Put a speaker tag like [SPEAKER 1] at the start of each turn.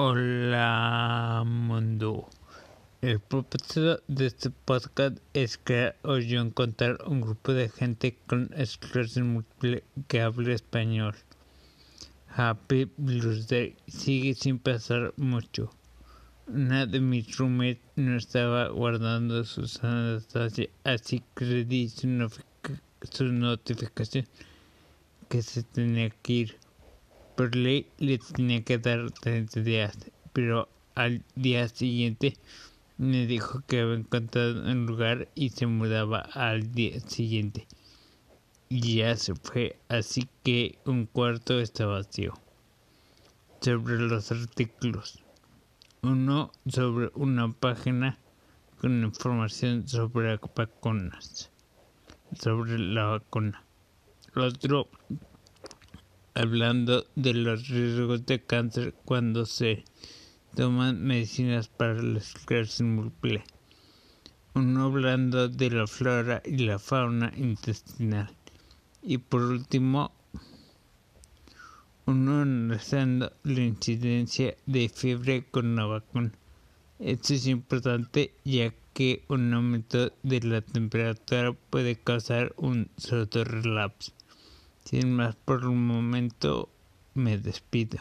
[SPEAKER 1] Hola mundo. El propósito de este podcast es crear o yo encontrar un grupo de gente con esclerosis múltiple que hable español. Happy Blues Day sigue sin pasar mucho. Una de mis roommates no estaba guardando su distancia, así que le di su, su notificación que se tenía que ir por ley le tenía que dar 30 días, pero al día siguiente me dijo que había encontrado un lugar y se mudaba al día siguiente. Ya se fue, así que un cuarto está vacío. Sobre los artículos. Uno sobre una página con información sobre vacunas. Sobre la vacuna. Otro hablando de los riesgos de cáncer cuando se toman medicinas para la esclerosis múltiple. Uno hablando de la flora y la fauna intestinal. Y por último, uno analizando la incidencia de fiebre con la vacuna. Esto es importante ya que un aumento de la temperatura puede causar un relapso. Sin más por un momento, me despido.